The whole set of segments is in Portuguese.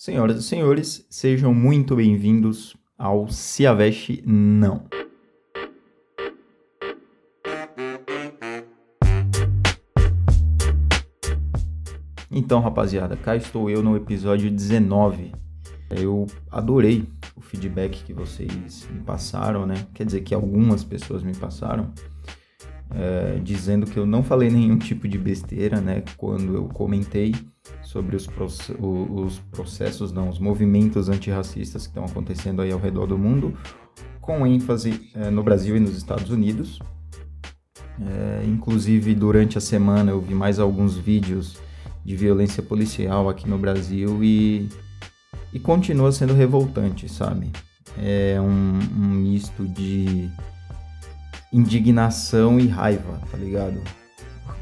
Senhoras e senhores, sejam muito bem-vindos ao Se a Veste Não. Então, rapaziada, cá estou eu no episódio 19. Eu adorei o feedback que vocês me passaram, né? Quer dizer que algumas pessoas me passaram, é, dizendo que eu não falei nenhum tipo de besteira, né? Quando eu comentei sobre os, os processos, não, os movimentos antirracistas que estão acontecendo aí ao redor do mundo, com ênfase é, no Brasil e nos Estados Unidos. É, inclusive, durante a semana eu vi mais alguns vídeos de violência policial aqui no Brasil e, e continua sendo revoltante, sabe? É um, um misto de indignação e raiva, tá ligado?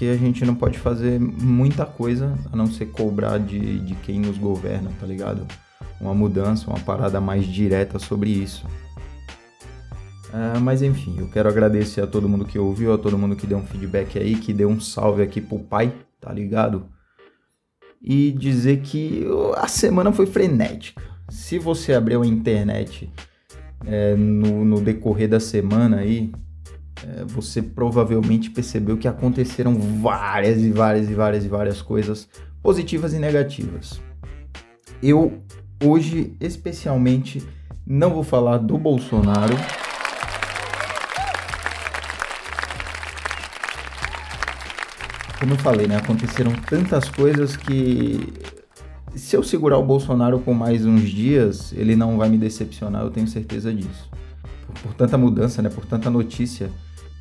porque a gente não pode fazer muita coisa a não ser cobrar de, de quem nos governa, tá ligado? Uma mudança, uma parada mais direta sobre isso. Uh, mas enfim, eu quero agradecer a todo mundo que ouviu, a todo mundo que deu um feedback aí, que deu um salve aqui pro pai, tá ligado? E dizer que a semana foi frenética. Se você abriu a internet é, no, no decorrer da semana aí, você provavelmente percebeu que aconteceram várias e várias e várias e várias coisas positivas e negativas. Eu hoje, especialmente, não vou falar do Bolsonaro. Como eu falei, né? Aconteceram tantas coisas que se eu segurar o Bolsonaro por mais uns dias, ele não vai me decepcionar, eu tenho certeza disso. Por, por tanta mudança, né? Por tanta notícia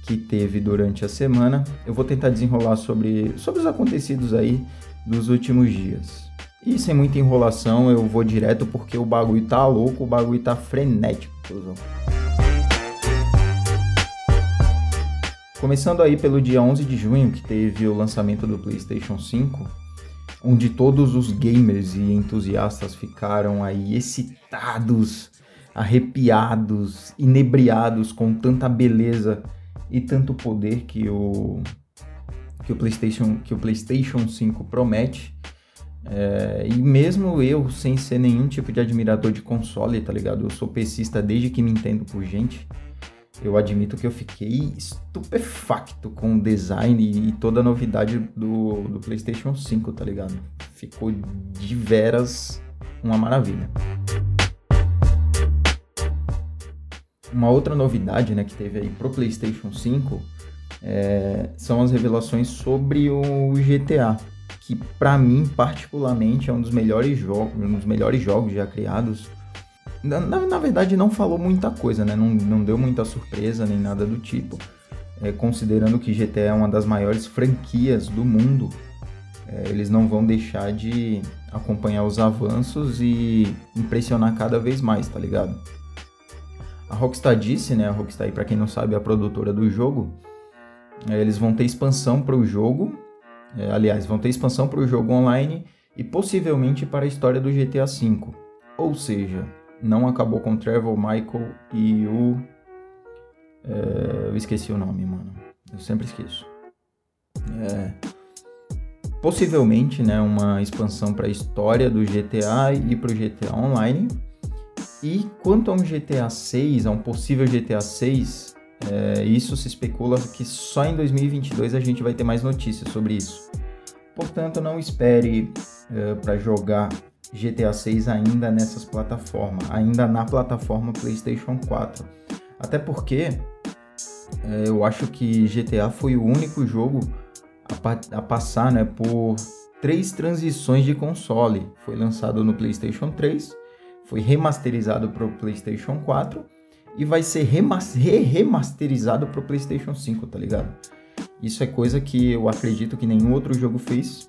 que teve durante a semana. Eu vou tentar desenrolar sobre, sobre os acontecidos aí dos últimos dias. E sem muita enrolação, eu vou direto porque o bagulho tá louco, o bagulho tá frenético, Começando aí pelo dia 11 de junho, que teve o lançamento do PlayStation 5, onde todos os gamers e entusiastas ficaram aí excitados, arrepiados, inebriados com tanta beleza e tanto poder que o que o PlayStation que o PlayStation 5 promete. É, e mesmo eu, sem ser nenhum tipo de admirador de console, tá ligado? Eu sou pesista desde que me entendo por gente. Eu admito que eu fiquei estupefacto com o design e toda a novidade do, do PlayStation 5, tá ligado? Ficou de veras uma maravilha. Uma outra novidade né, que teve aí pro PlayStation 5 é, são as revelações sobre o GTA, que para mim particularmente é um dos melhores jogos, um dos melhores jogos já criados. Na, na verdade não falou muita coisa, né? Não, não deu muita surpresa nem nada do tipo. É, considerando que GTA é uma das maiores franquias do mundo, é, eles não vão deixar de acompanhar os avanços e impressionar cada vez mais, tá ligado? A Rockstar disse, né? A Rockstar, para quem não sabe, é a produtora do jogo. É, eles vão ter expansão para o jogo. É, aliás, vão ter expansão para o jogo online e possivelmente para a história do GTA V. Ou seja, não acabou com Trevor, Michael e o. É, eu esqueci o nome, mano. Eu sempre esqueço. É, possivelmente, né, uma expansão para a história do GTA e para o GTA Online. E quanto a um GTA 6, a um possível GTA 6, é, isso se especula que só em 2022 a gente vai ter mais notícias sobre isso. Portanto, não espere é, para jogar GTA 6 ainda nessas plataformas, ainda na plataforma PlayStation 4. Até porque é, eu acho que GTA foi o único jogo a, a passar né, por três transições de console. Foi lançado no PlayStation 3, foi remasterizado para o PlayStation 4 e vai ser remasterizado para o PlayStation 5, tá ligado? Isso é coisa que eu acredito que nenhum outro jogo fez.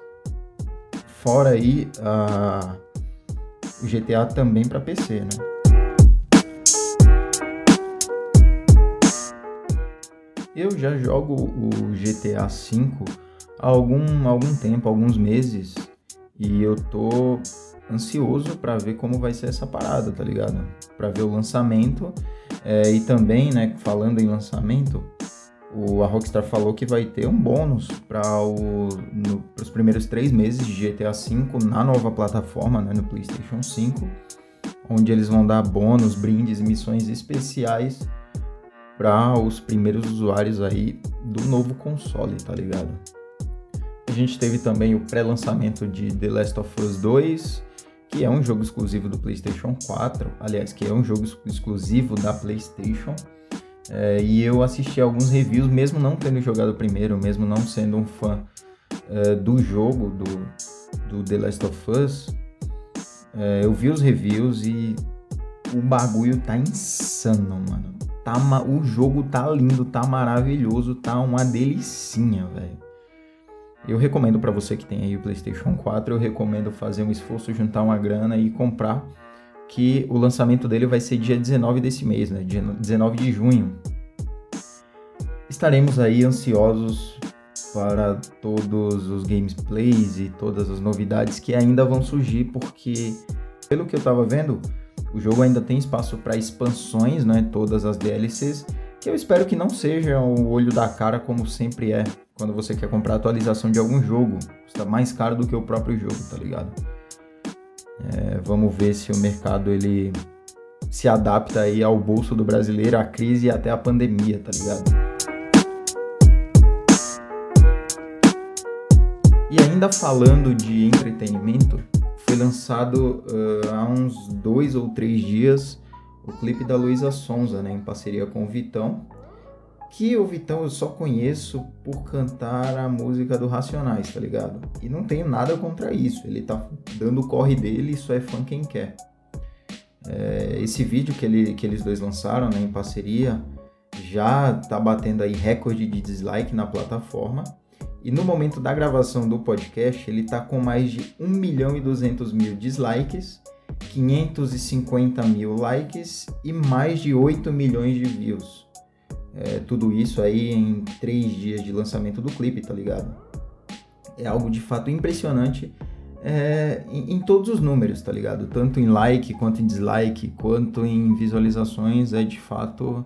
Fora aí uh, o GTA também para PC, né? Eu já jogo o GTA V há algum, algum tempo, alguns meses, e eu tô ansioso para ver como vai ser essa parada, tá ligado? Para ver o lançamento é, e também, né, falando em lançamento, o, a Rockstar falou que vai ter um bônus para os primeiros três meses de GTA V na nova plataforma, né, no PlayStation 5, onde eles vão dar bônus, brindes missões especiais para os primeiros usuários aí do novo console, tá ligado? A gente teve também o pré-lançamento de The Last of Us 2, que é um jogo exclusivo do PlayStation 4, aliás, que é um jogo exclusivo da PlayStation. É, e eu assisti alguns reviews, mesmo não tendo jogado o primeiro, mesmo não sendo um fã é, do jogo, do, do The Last of Us, é, eu vi os reviews e o bagulho tá insano, mano. Tá, o jogo tá lindo, tá maravilhoso, tá uma delicinha, velho. Eu recomendo para você que tem aí o PlayStation 4, eu recomendo fazer um esforço, juntar uma grana e comprar que o lançamento dele vai ser dia 19 desse mês, né? Dia 19 de junho. Estaremos aí ansiosos para todos os gameplays e todas as novidades que ainda vão surgir, porque pelo que eu estava vendo, o jogo ainda tem espaço para expansões, né? Todas as DLCs, que eu espero que não seja o olho da cara como sempre é quando você quer comprar atualização de algum jogo. Está mais caro do que o próprio jogo, tá ligado? É, vamos ver se o mercado ele se adapta aí ao bolso do brasileiro, à crise e até à pandemia, tá ligado? E ainda falando de entretenimento, foi lançado uh, há uns dois ou três dias o clipe da Luísa Sonza, né, em parceria com o Vitão, que o Vitão eu só conheço por cantar a música do Racionais, tá ligado? E não tenho nada contra isso, ele tá dando o corre dele, isso é fã quem quer. É, esse vídeo que, ele, que eles dois lançaram né, em parceria já tá batendo aí recorde de dislike na plataforma. E no momento da gravação do podcast, ele tá com mais de 1 milhão e 200 mil dislikes, 550 mil likes e mais de 8 milhões de views é, tudo isso aí em três dias de lançamento do clipe, tá ligado? É algo de fato impressionante é, em, em, todos os números, tá ligado? Tanto em like, quanto em dislike, quanto em visualizações, é de fato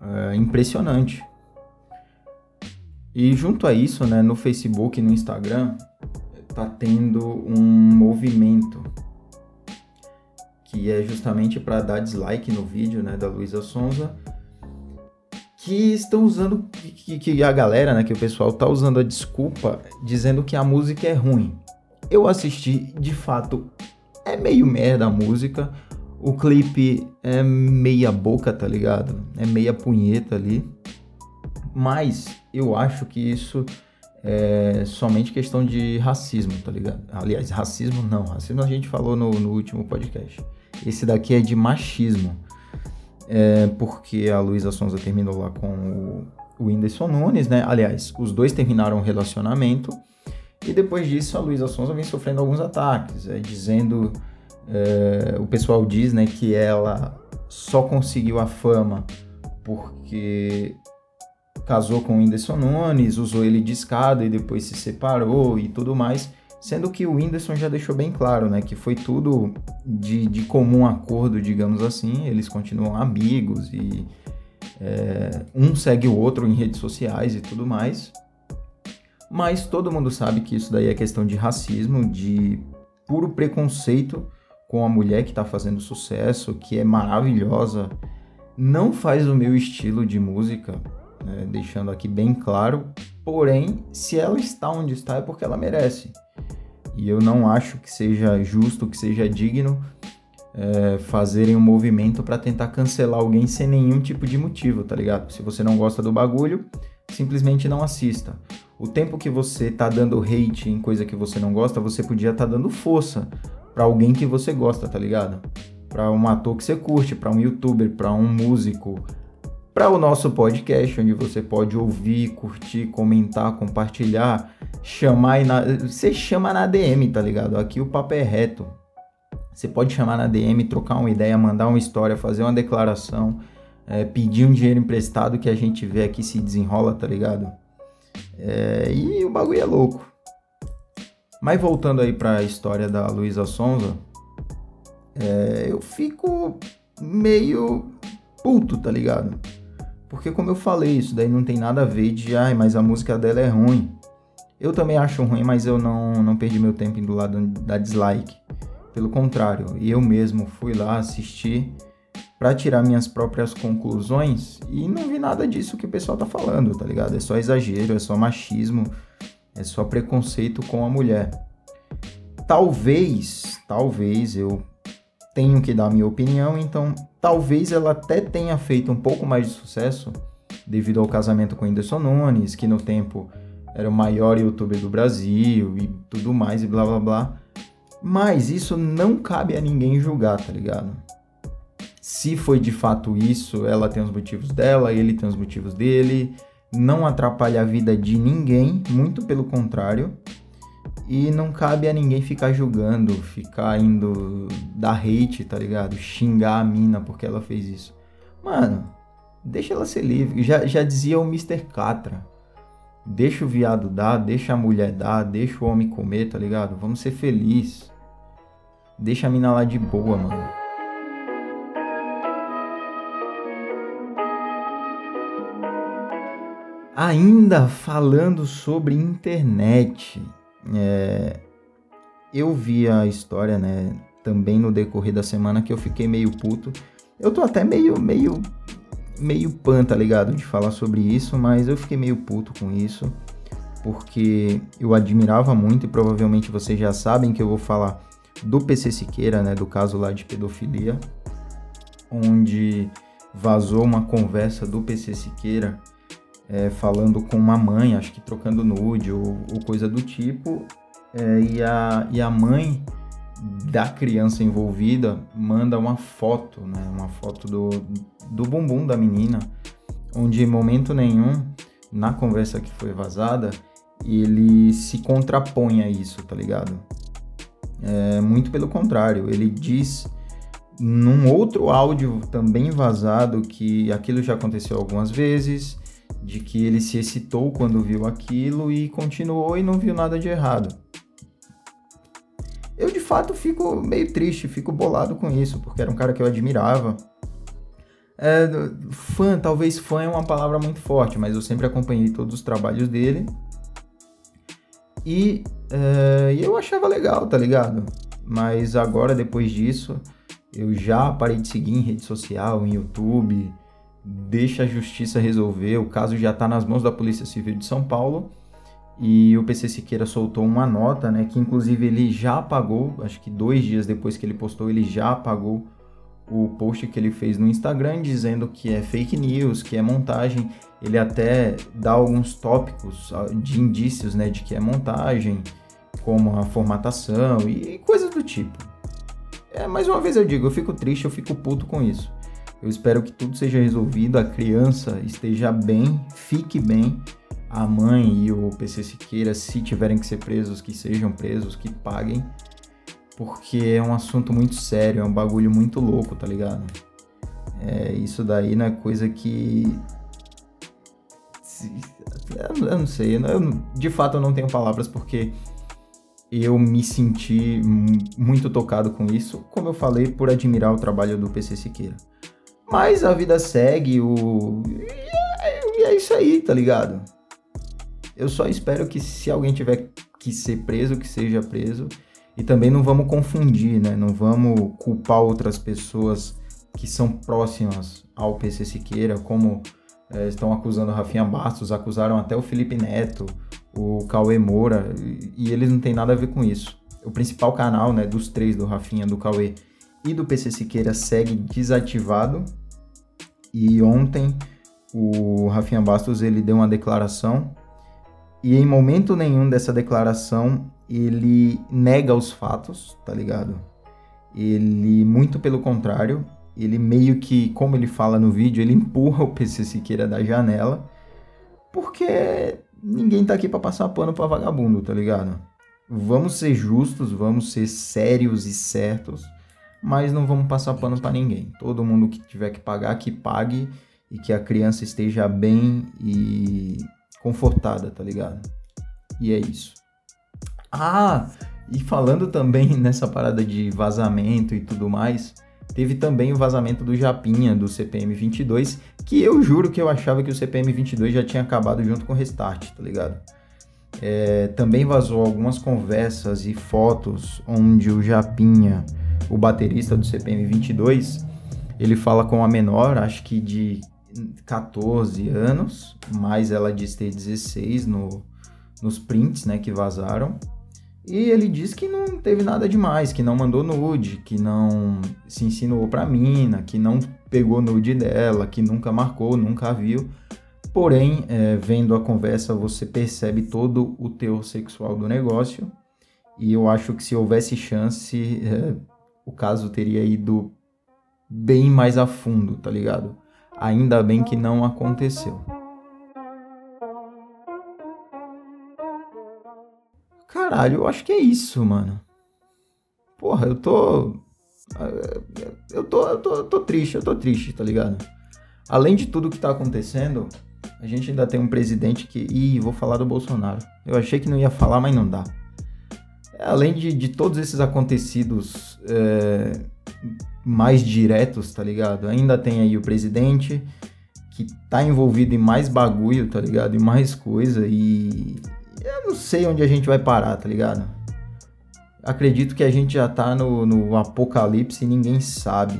é, impressionante. E junto a isso, né, no Facebook e no Instagram, tá tendo um movimento que é justamente para dar dislike no vídeo né, da Luísa Sonza que estão usando, que, que, a galera, né, que o pessoal tá usando a desculpa dizendo que a música é ruim. Eu assisti, de fato, é meio merda a música. O clipe é meia boca, tá ligado? É meia punheta ali. Mas eu acho que isso é somente questão de racismo, tá ligado? Aliás, racismo não. Racismo a gente falou no, no último podcast. Esse daqui é de machismo é, porque a Luísa Sonza terminou lá com o, o Whindersson Nunes, né? Aliás, os dois terminaram o relacionamento e depois disso a Luísa Sonza vem sofrendo alguns ataques, é, dizendo, é, o pessoal diz, né, que ela só conseguiu a fama porque casou com o Whindersson Nunes, usou ele de escada e depois se separou e tudo mais. Sendo que o Whindersson já deixou bem claro, né? Que foi tudo de, de comum acordo, digamos assim. Eles continuam amigos e é, um segue o outro em redes sociais e tudo mais. Mas todo mundo sabe que isso daí é questão de racismo, de puro preconceito com a mulher que está fazendo sucesso, que é maravilhosa. Não faz o meu estilo de música, né? deixando aqui bem claro. Porém, se ela está onde está é porque ela merece. E eu não acho que seja justo, que seja digno é, fazerem um movimento para tentar cancelar alguém sem nenhum tipo de motivo, tá ligado? Se você não gosta do bagulho, simplesmente não assista. O tempo que você tá dando hate em coisa que você não gosta, você podia estar tá dando força para alguém que você gosta, tá ligado? Para um ator que você curte, para um youtuber, para um músico, para o nosso podcast, onde você pode ouvir, curtir, comentar, compartilhar, chamar e na... você chama na DM, tá ligado? Aqui o papo é reto. Você pode chamar na DM, trocar uma ideia, mandar uma história, fazer uma declaração, é, pedir um dinheiro emprestado que a gente vê aqui se desenrola, tá ligado? É, e o bagulho é louco. Mas voltando aí para a história da Luísa Sonza, é, eu fico meio puto, tá ligado? Porque como eu falei, isso daí não tem nada a ver de, ai, mas a música dela é ruim. Eu também acho ruim, mas eu não, não perdi meu tempo indo lá da dislike. Pelo contrário, eu mesmo fui lá assistir para tirar minhas próprias conclusões e não vi nada disso que o pessoal tá falando, tá ligado? É só exagero, é só machismo, é só preconceito com a mulher. Talvez, talvez eu tenho que dar minha opinião, então talvez ela até tenha feito um pouco mais de sucesso devido ao casamento com Whindersson Nunes, que no tempo era o maior youtuber do Brasil e tudo mais e blá blá blá. Mas isso não cabe a ninguém julgar, tá ligado? Se foi de fato isso, ela tem os motivos dela, ele tem os motivos dele. Não atrapalha a vida de ninguém, muito pelo contrário. E não cabe a ninguém ficar julgando, ficar indo dar hate, tá ligado? Xingar a mina porque ela fez isso. Mano, deixa ela ser livre. Já, já dizia o Mr. Catra. Deixa o viado dar, deixa a mulher dar, deixa o homem comer, tá ligado? Vamos ser felizes. Deixa a mina lá de boa, mano. Ainda falando sobre internet, é, eu vi a história, né, também no decorrer da semana que eu fiquei meio puto. Eu tô até meio, meio, meio pan, tá ligado, de falar sobre isso, mas eu fiquei meio puto com isso, porque eu admirava muito e provavelmente vocês já sabem que eu vou falar do PC Siqueira, né, do caso lá de pedofilia, onde vazou uma conversa do PC Siqueira é, falando com uma mãe, acho que trocando nude ou, ou coisa do tipo, é, e, a, e a mãe da criança envolvida manda uma foto, né, uma foto do, do bumbum da menina, onde em momento nenhum, na conversa que foi vazada, ele se contrapõe a isso, tá ligado? É, muito pelo contrário, ele diz num outro áudio também vazado que aquilo já aconteceu algumas vezes, de que ele se excitou quando viu aquilo e continuou e não viu nada de errado. Eu de fato fico meio triste, fico bolado com isso, porque era um cara que eu admirava. É, fã, talvez fã é uma palavra muito forte, mas eu sempre acompanhei todos os trabalhos dele. E é, eu achava legal, tá ligado? Mas agora, depois disso, eu já parei de seguir em rede social, em YouTube, deixa a justiça resolver. O caso já está nas mãos da Polícia Civil de São Paulo e o PC Siqueira soltou uma nota, né, que inclusive ele já apagou, acho que dois dias depois que ele postou, ele já apagou o post que ele fez no Instagram dizendo que é fake news, que é montagem. Ele até dá alguns tópicos de indícios, né, de que é montagem, como a formatação e coisas do tipo. É, mais uma vez eu digo, eu fico triste, eu fico puto com isso. Eu espero que tudo seja resolvido, a criança esteja bem, fique bem, a mãe e o PC Siqueira, se tiverem que ser presos, que sejam presos, que paguem, porque é um assunto muito sério, é um bagulho muito louco, tá ligado? É, isso daí não é coisa que. Eu não sei, eu, de fato eu não tenho palavras porque eu me senti muito tocado com isso, como eu falei, por admirar o trabalho do PC Siqueira. Mas a vida segue, o. E é isso aí, tá ligado? Eu só espero que se alguém tiver que ser preso, que seja preso. E também não vamos confundir, né? Não vamos culpar outras pessoas que são próximas ao PC Siqueira, como é, estão acusando Rafinha Bastos, acusaram até o Felipe Neto, o Cauê Moura, e eles não têm nada a ver com isso. O principal canal, né, dos três, do Rafinha, do Cauê e do PC Siqueira, segue desativado e ontem o Rafinha Bastos ele deu uma declaração e em momento nenhum dessa declaração ele nega os fatos, tá ligado? Ele, muito pelo contrário, ele meio que, como ele fala no vídeo, ele empurra o PC Siqueira da janela, porque ninguém tá aqui para passar pano pra vagabundo, tá ligado? Vamos ser justos, vamos ser sérios e certos mas não vamos passar pano para ninguém. Todo mundo que tiver que pagar, que pague e que a criança esteja bem e confortada, tá ligado? E é isso. Ah, e falando também nessa parada de vazamento e tudo mais, teve também o vazamento do Japinha, do CPM 22, que eu juro que eu achava que o CPM 22 já tinha acabado junto com o Restart, tá ligado? É, também vazou algumas conversas e fotos onde o Japinha, o baterista do CPM 22, ele fala com a menor, acho que de 14 anos, mas ela diz ter 16 no, nos prints né, que vazaram. E ele diz que não teve nada demais, que não mandou nude, que não se insinuou pra mina, que não pegou nude dela, que nunca marcou, nunca viu. Porém, é, vendo a conversa, você percebe todo o teor sexual do negócio. E eu acho que se houvesse chance, é, o caso teria ido bem mais a fundo, tá ligado? Ainda bem que não aconteceu. Caralho, eu acho que é isso, mano. Porra, eu tô. Eu tô, eu tô, eu tô triste, eu tô triste, tá ligado? Além de tudo que tá acontecendo, a gente ainda tem um presidente que. Ih, vou falar do Bolsonaro. Eu achei que não ia falar, mas não dá. Além de, de todos esses acontecidos é, mais diretos, tá ligado? Ainda tem aí o presidente que tá envolvido em mais bagulho, tá ligado? E mais coisa e eu não sei onde a gente vai parar, tá ligado? Acredito que a gente já tá no, no apocalipse e ninguém sabe.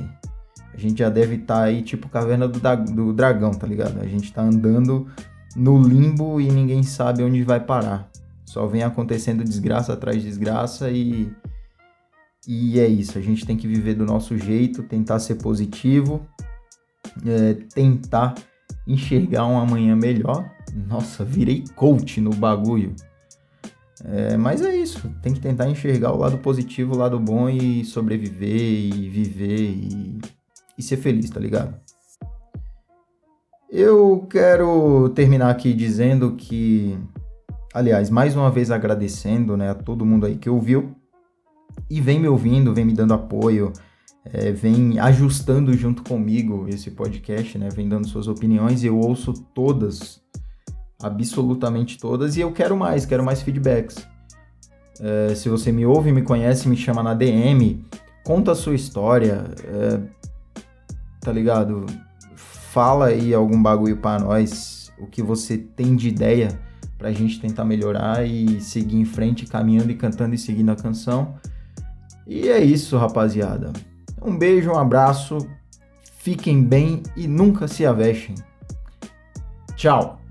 A gente já deve estar tá aí tipo caverna do, do dragão, tá ligado? A gente tá andando no limbo e ninguém sabe onde vai parar. Só vem acontecendo desgraça atrás de desgraça e e é isso, a gente tem que viver do nosso jeito, tentar ser positivo, é, tentar enxergar um amanhã melhor. Nossa, virei coach no bagulho. É, mas é isso, tem que tentar enxergar o lado positivo, o lado bom e sobreviver e viver e, e ser feliz, tá ligado? Eu quero terminar aqui dizendo que, aliás, mais uma vez agradecendo né, a todo mundo aí que ouviu e vem me ouvindo, vem me dando apoio, é, vem ajustando junto comigo esse podcast, né? Vem dando suas opiniões e eu ouço todas, absolutamente todas, e eu quero mais, quero mais feedbacks. É, se você me ouve, me conhece, me chama na DM, conta a sua história, é, tá ligado? Fala aí algum bagulho para nós, o que você tem de ideia pra gente tentar melhorar e seguir em frente, caminhando e cantando e seguindo a canção. E é isso, rapaziada. Um beijo, um abraço, fiquem bem e nunca se avexem. Tchau!